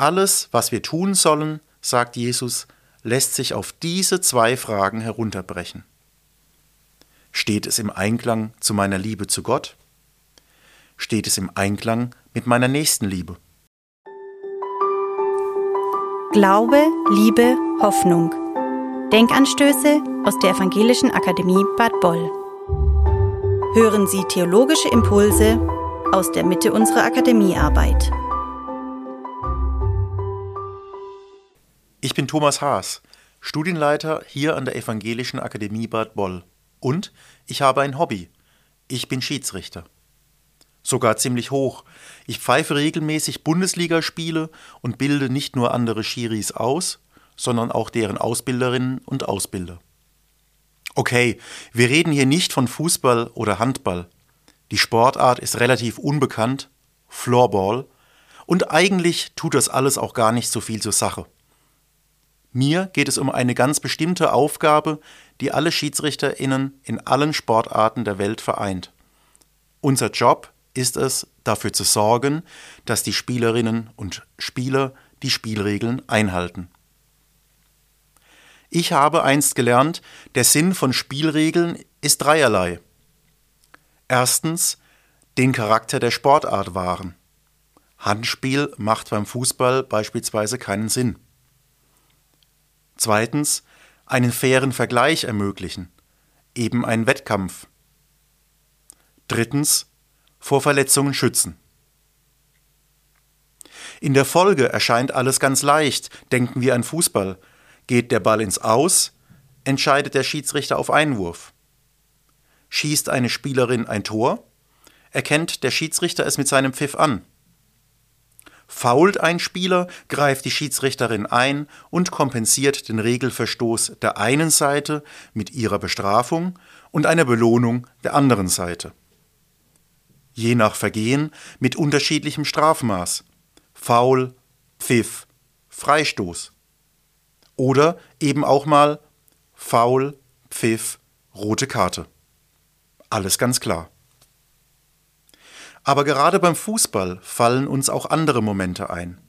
Alles, was wir tun sollen, sagt Jesus, lässt sich auf diese zwei Fragen herunterbrechen. Steht es im Einklang zu meiner Liebe zu Gott? Steht es im Einklang mit meiner Nächstenliebe? Glaube, Liebe, Hoffnung. Denkanstöße aus der Evangelischen Akademie Bad Boll. Hören Sie theologische Impulse aus der Mitte unserer Akademiearbeit. Ich bin Thomas Haas, Studienleiter hier an der Evangelischen Akademie Bad Boll. Und ich habe ein Hobby. Ich bin Schiedsrichter. Sogar ziemlich hoch. Ich pfeife regelmäßig Bundesligaspiele und bilde nicht nur andere Schiris aus, sondern auch deren Ausbilderinnen und Ausbilder. Okay, wir reden hier nicht von Fußball oder Handball. Die Sportart ist relativ unbekannt, Floorball, und eigentlich tut das alles auch gar nicht so viel zur Sache. Mir geht es um eine ganz bestimmte Aufgabe, die alle Schiedsrichterinnen in allen Sportarten der Welt vereint. Unser Job ist es, dafür zu sorgen, dass die Spielerinnen und Spieler die Spielregeln einhalten. Ich habe einst gelernt, der Sinn von Spielregeln ist dreierlei. Erstens, den Charakter der Sportart wahren. Handspiel macht beim Fußball beispielsweise keinen Sinn. Zweitens, einen fairen Vergleich ermöglichen, eben einen Wettkampf. Drittens, vor Verletzungen schützen. In der Folge erscheint alles ganz leicht, denken wir an Fußball. Geht der Ball ins Aus, entscheidet der Schiedsrichter auf Einwurf. Schießt eine Spielerin ein Tor, erkennt der Schiedsrichter es mit seinem Pfiff an. Fault ein Spieler, greift die Schiedsrichterin ein und kompensiert den Regelverstoß der einen Seite mit ihrer Bestrafung und einer Belohnung der anderen Seite. Je nach Vergehen mit unterschiedlichem Strafmaß. Foul, Pfiff, Freistoß. Oder eben auch mal Foul, Pfiff, rote Karte. Alles ganz klar. Aber gerade beim Fußball fallen uns auch andere Momente ein.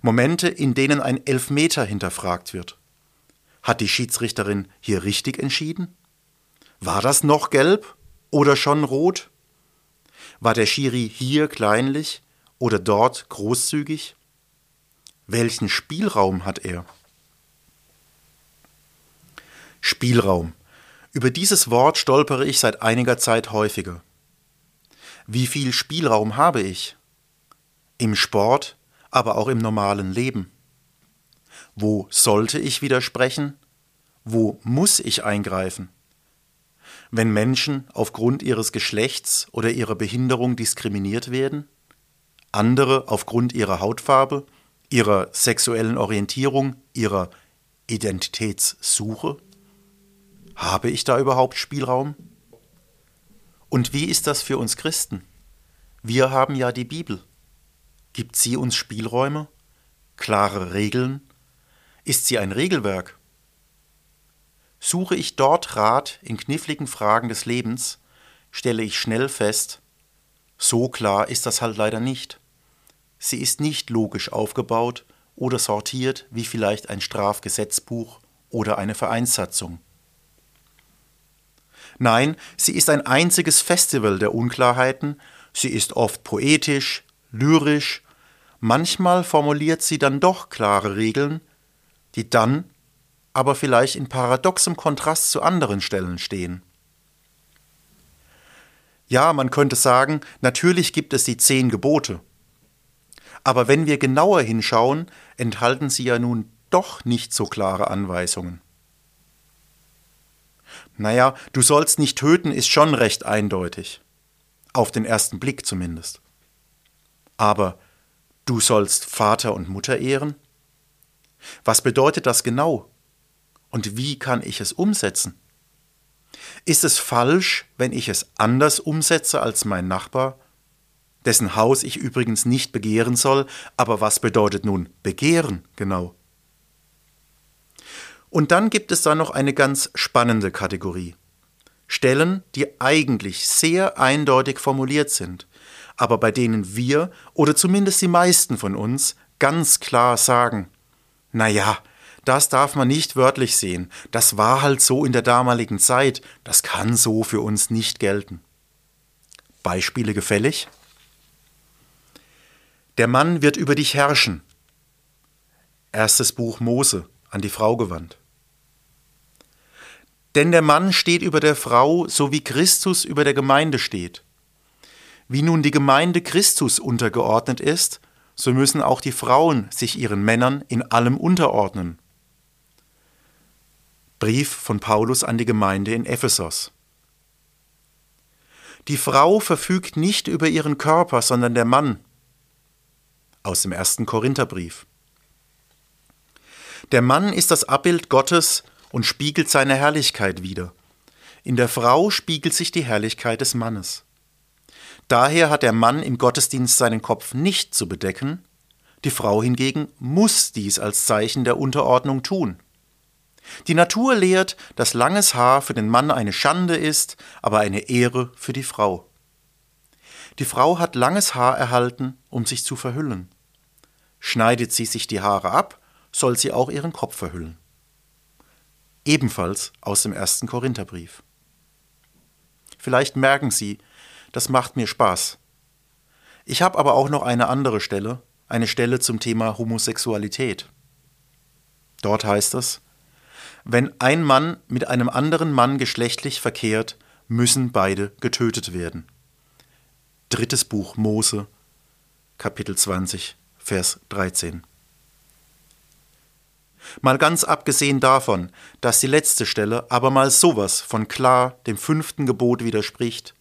Momente, in denen ein Elfmeter hinterfragt wird. Hat die Schiedsrichterin hier richtig entschieden? War das noch gelb oder schon rot? War der Schiri hier kleinlich oder dort großzügig? Welchen Spielraum hat er? Spielraum. Über dieses Wort stolpere ich seit einiger Zeit häufiger. Wie viel Spielraum habe ich? Im Sport, aber auch im normalen Leben. Wo sollte ich widersprechen? Wo muss ich eingreifen? Wenn Menschen aufgrund ihres Geschlechts oder ihrer Behinderung diskriminiert werden? Andere aufgrund ihrer Hautfarbe, ihrer sexuellen Orientierung, ihrer Identitätssuche? Habe ich da überhaupt Spielraum? Und wie ist das für uns Christen? Wir haben ja die Bibel. Gibt sie uns Spielräume? Klare Regeln? Ist sie ein Regelwerk? Suche ich dort Rat in kniffligen Fragen des Lebens, stelle ich schnell fest, so klar ist das halt leider nicht. Sie ist nicht logisch aufgebaut oder sortiert wie vielleicht ein Strafgesetzbuch oder eine Vereinssatzung. Nein, sie ist ein einziges Festival der Unklarheiten, sie ist oft poetisch, lyrisch, manchmal formuliert sie dann doch klare Regeln, die dann aber vielleicht in paradoxem Kontrast zu anderen Stellen stehen. Ja, man könnte sagen, natürlich gibt es die zehn Gebote. Aber wenn wir genauer hinschauen, enthalten sie ja nun doch nicht so klare Anweisungen. Naja, du sollst nicht töten ist schon recht eindeutig. Auf den ersten Blick zumindest. Aber du sollst Vater und Mutter ehren? Was bedeutet das genau? Und wie kann ich es umsetzen? Ist es falsch, wenn ich es anders umsetze als mein Nachbar, dessen Haus ich übrigens nicht begehren soll, aber was bedeutet nun begehren genau? Und dann gibt es da noch eine ganz spannende Kategorie. Stellen, die eigentlich sehr eindeutig formuliert sind, aber bei denen wir oder zumindest die meisten von uns ganz klar sagen, na ja, das darf man nicht wörtlich sehen, das war halt so in der damaligen Zeit, das kann so für uns nicht gelten. Beispiele gefällig? Der Mann wird über dich herrschen. Erstes Buch Mose an die Frau gewandt. Denn der Mann steht über der Frau, so wie Christus über der Gemeinde steht. Wie nun die Gemeinde Christus untergeordnet ist, so müssen auch die Frauen sich ihren Männern in allem unterordnen. Brief von Paulus an die Gemeinde in Ephesos. Die Frau verfügt nicht über ihren Körper, sondern der Mann. Aus dem ersten Korintherbrief. Der Mann ist das Abbild Gottes und spiegelt seine Herrlichkeit wider. In der Frau spiegelt sich die Herrlichkeit des Mannes. Daher hat der Mann im Gottesdienst seinen Kopf nicht zu bedecken, die Frau hingegen muss dies als Zeichen der Unterordnung tun. Die Natur lehrt, dass langes Haar für den Mann eine Schande ist, aber eine Ehre für die Frau. Die Frau hat langes Haar erhalten, um sich zu verhüllen. Schneidet sie sich die Haare ab, soll sie auch ihren Kopf verhüllen ebenfalls aus dem ersten Korintherbrief. Vielleicht merken Sie, das macht mir Spaß. Ich habe aber auch noch eine andere Stelle, eine Stelle zum Thema Homosexualität. Dort heißt es, wenn ein Mann mit einem anderen Mann geschlechtlich verkehrt, müssen beide getötet werden. Drittes Buch Mose, Kapitel 20, Vers 13. Mal ganz abgesehen davon, dass die letzte Stelle aber mal sowas von klar dem fünften Gebot widerspricht.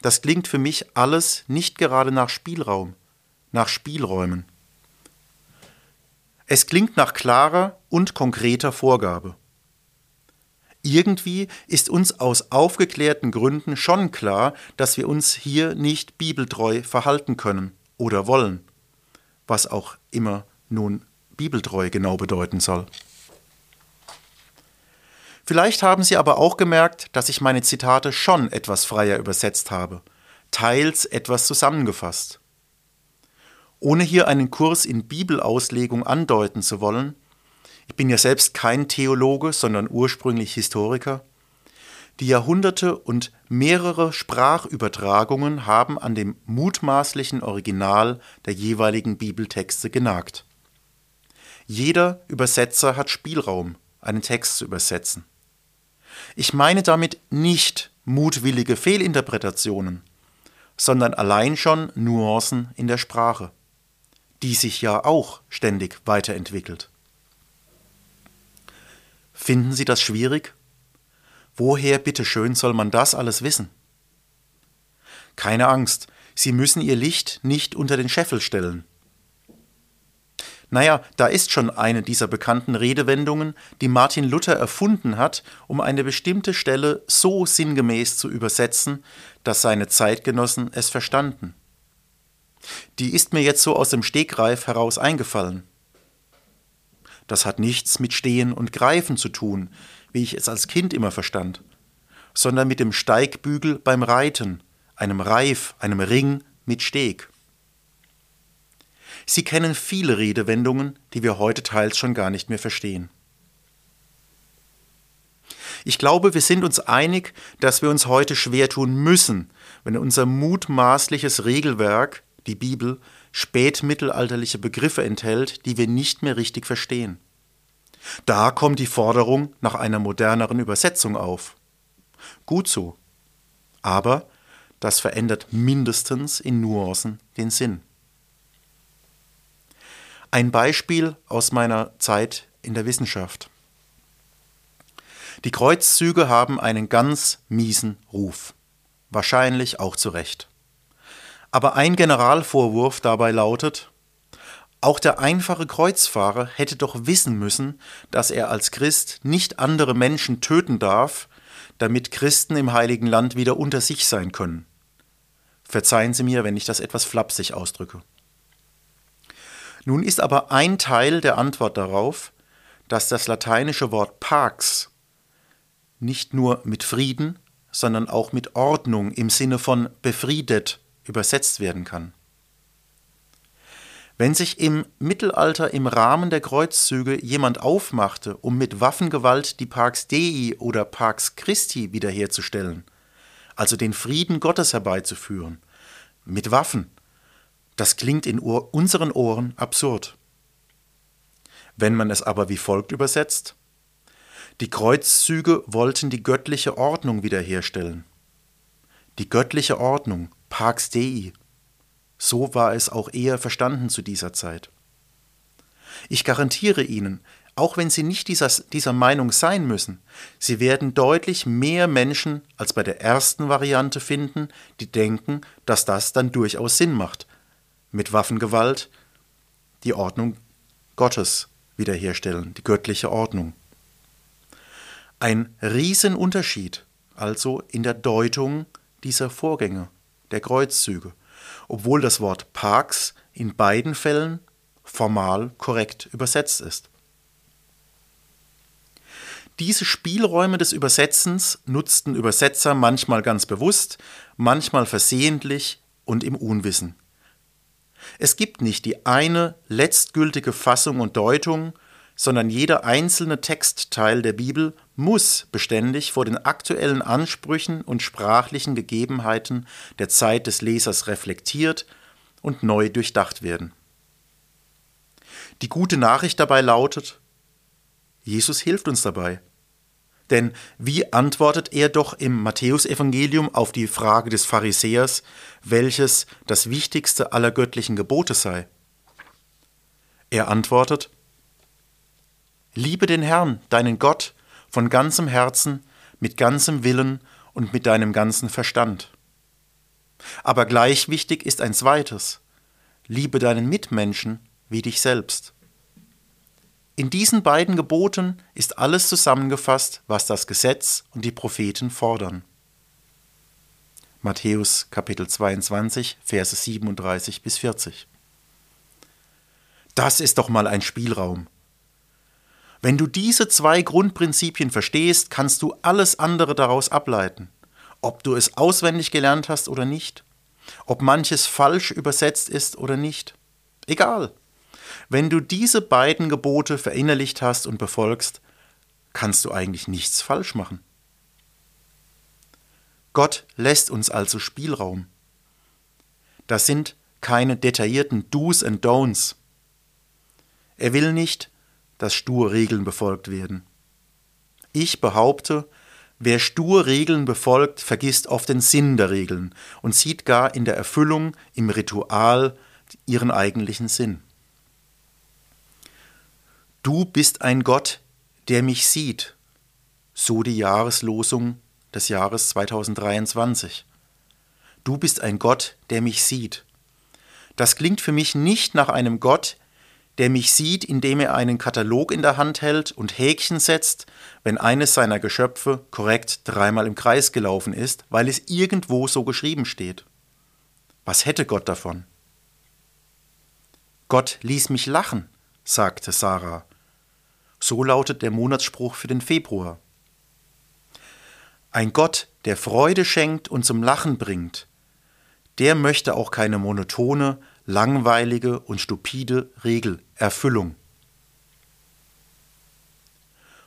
Das klingt für mich alles nicht gerade nach Spielraum, nach Spielräumen. Es klingt nach klarer und konkreter Vorgabe. Irgendwie ist uns aus aufgeklärten Gründen schon klar, dass wir uns hier nicht bibeltreu verhalten können oder wollen, was auch immer nun bibeltreu genau bedeuten soll. Vielleicht haben Sie aber auch gemerkt, dass ich meine Zitate schon etwas freier übersetzt habe, teils etwas zusammengefasst. Ohne hier einen Kurs in Bibelauslegung andeuten zu wollen, ich bin ja selbst kein Theologe, sondern ursprünglich Historiker, die Jahrhunderte und mehrere Sprachübertragungen haben an dem mutmaßlichen Original der jeweiligen Bibeltexte genagt. Jeder Übersetzer hat Spielraum, einen Text zu übersetzen. Ich meine damit nicht mutwillige Fehlinterpretationen, sondern allein schon Nuancen in der Sprache, die sich ja auch ständig weiterentwickelt. Finden Sie das schwierig? Woher bitteschön soll man das alles wissen? Keine Angst, Sie müssen Ihr Licht nicht unter den Scheffel stellen. Naja, da ist schon eine dieser bekannten Redewendungen, die Martin Luther erfunden hat, um eine bestimmte Stelle so sinngemäß zu übersetzen, dass seine Zeitgenossen es verstanden. Die ist mir jetzt so aus dem Stegreif heraus eingefallen. Das hat nichts mit Stehen und Greifen zu tun, wie ich es als Kind immer verstand, sondern mit dem Steigbügel beim Reiten, einem Reif, einem Ring mit Steg. Sie kennen viele Redewendungen, die wir heute teils schon gar nicht mehr verstehen. Ich glaube, wir sind uns einig, dass wir uns heute schwer tun müssen, wenn unser mutmaßliches Regelwerk, die Bibel, spätmittelalterliche Begriffe enthält, die wir nicht mehr richtig verstehen. Da kommt die Forderung nach einer moderneren Übersetzung auf. Gut so. Aber das verändert mindestens in Nuancen den Sinn. Ein Beispiel aus meiner Zeit in der Wissenschaft. Die Kreuzzüge haben einen ganz miesen Ruf. Wahrscheinlich auch zu Recht. Aber ein Generalvorwurf dabei lautet, auch der einfache Kreuzfahrer hätte doch wissen müssen, dass er als Christ nicht andere Menschen töten darf, damit Christen im heiligen Land wieder unter sich sein können. Verzeihen Sie mir, wenn ich das etwas flapsig ausdrücke. Nun ist aber ein Teil der Antwort darauf, dass das lateinische Wort pax nicht nur mit Frieden, sondern auch mit Ordnung im Sinne von befriedet übersetzt werden kann. Wenn sich im Mittelalter im Rahmen der Kreuzzüge jemand aufmachte, um mit Waffengewalt die Pax Dei oder Pax Christi wiederherzustellen, also den Frieden Gottes herbeizuführen, mit Waffen, das klingt in unseren Ohren absurd. Wenn man es aber wie folgt übersetzt, die Kreuzzüge wollten die göttliche Ordnung wiederherstellen. Die göttliche Ordnung, Pax Dei, so war es auch eher verstanden zu dieser Zeit. Ich garantiere Ihnen, auch wenn Sie nicht dieser, dieser Meinung sein müssen, Sie werden deutlich mehr Menschen als bei der ersten Variante finden, die denken, dass das dann durchaus Sinn macht, mit Waffengewalt die Ordnung Gottes wiederherstellen, die göttliche Ordnung. Ein Riesenunterschied also in der Deutung dieser Vorgänge, der Kreuzzüge obwohl das Wort Pax in beiden Fällen formal korrekt übersetzt ist. Diese Spielräume des Übersetzens nutzten Übersetzer manchmal ganz bewusst, manchmal versehentlich und im Unwissen. Es gibt nicht die eine letztgültige Fassung und Deutung, sondern jeder einzelne Textteil der Bibel muss beständig vor den aktuellen Ansprüchen und sprachlichen Gegebenheiten der Zeit des Lesers reflektiert und neu durchdacht werden. Die gute Nachricht dabei lautet, Jesus hilft uns dabei. Denn wie antwortet er doch im Matthäusevangelium auf die Frage des Pharisäers, welches das wichtigste aller göttlichen Gebote sei? Er antwortet, Liebe den Herrn, deinen Gott, von ganzem Herzen, mit ganzem Willen und mit deinem ganzen Verstand. Aber gleich wichtig ist ein zweites. Liebe deinen Mitmenschen wie dich selbst. In diesen beiden Geboten ist alles zusammengefasst, was das Gesetz und die Propheten fordern. Matthäus Kapitel 22, Verse 37 bis 40. Das ist doch mal ein Spielraum. Wenn du diese zwei Grundprinzipien verstehst, kannst du alles andere daraus ableiten. Ob du es auswendig gelernt hast oder nicht. Ob manches falsch übersetzt ist oder nicht. Egal. Wenn du diese beiden Gebote verinnerlicht hast und befolgst, kannst du eigentlich nichts falsch machen. Gott lässt uns also Spielraum. Das sind keine detaillierten Do's and Don'ts. Er will nicht, dass stur Regeln befolgt werden. Ich behaupte, wer stur Regeln befolgt, vergisst oft den Sinn der Regeln und sieht gar in der Erfüllung, im Ritual ihren eigentlichen Sinn. Du bist ein Gott, der mich sieht, so die Jahreslosung des Jahres 2023. Du bist ein Gott, der mich sieht. Das klingt für mich nicht nach einem Gott, der mich sieht, indem er einen Katalog in der Hand hält und Häkchen setzt, wenn eines seiner Geschöpfe korrekt dreimal im Kreis gelaufen ist, weil es irgendwo so geschrieben steht. Was hätte Gott davon? Gott ließ mich lachen, sagte Sarah. So lautet der Monatsspruch für den Februar. Ein Gott, der Freude schenkt und zum Lachen bringt, der möchte auch keine monotone, langweilige und stupide Regelerfüllung.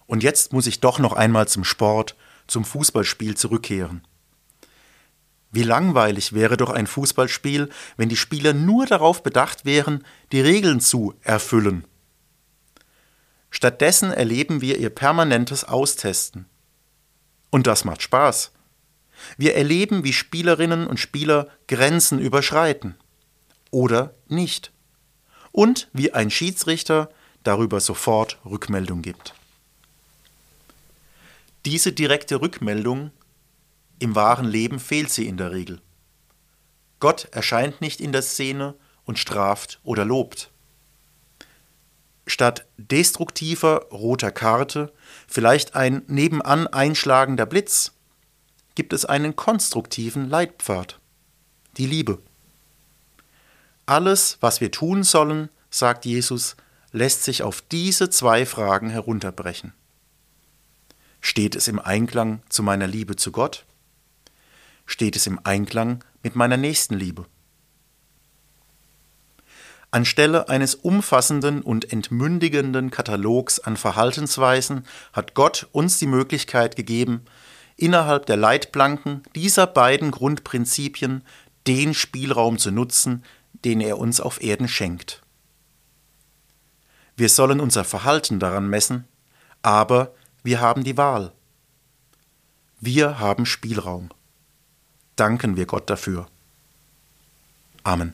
Und jetzt muss ich doch noch einmal zum Sport, zum Fußballspiel zurückkehren. Wie langweilig wäre doch ein Fußballspiel, wenn die Spieler nur darauf bedacht wären, die Regeln zu erfüllen. Stattdessen erleben wir ihr permanentes Austesten. Und das macht Spaß. Wir erleben, wie Spielerinnen und Spieler Grenzen überschreiten oder nicht. Und wie ein Schiedsrichter darüber sofort Rückmeldung gibt. Diese direkte Rückmeldung im wahren Leben fehlt sie in der Regel. Gott erscheint nicht in der Szene und straft oder lobt. Statt destruktiver roter Karte vielleicht ein nebenan einschlagender Blitz, gibt es einen konstruktiven Leitpfad, die Liebe. Alles, was wir tun sollen, sagt Jesus, lässt sich auf diese zwei Fragen herunterbrechen. Steht es im Einklang zu meiner Liebe zu Gott? Steht es im Einklang mit meiner Nächstenliebe? Anstelle eines umfassenden und entmündigenden Katalogs an Verhaltensweisen hat Gott uns die Möglichkeit gegeben, innerhalb der Leitplanken dieser beiden Grundprinzipien den Spielraum zu nutzen, den er uns auf Erden schenkt. Wir sollen unser Verhalten daran messen, aber wir haben die Wahl. Wir haben Spielraum. Danken wir Gott dafür. Amen.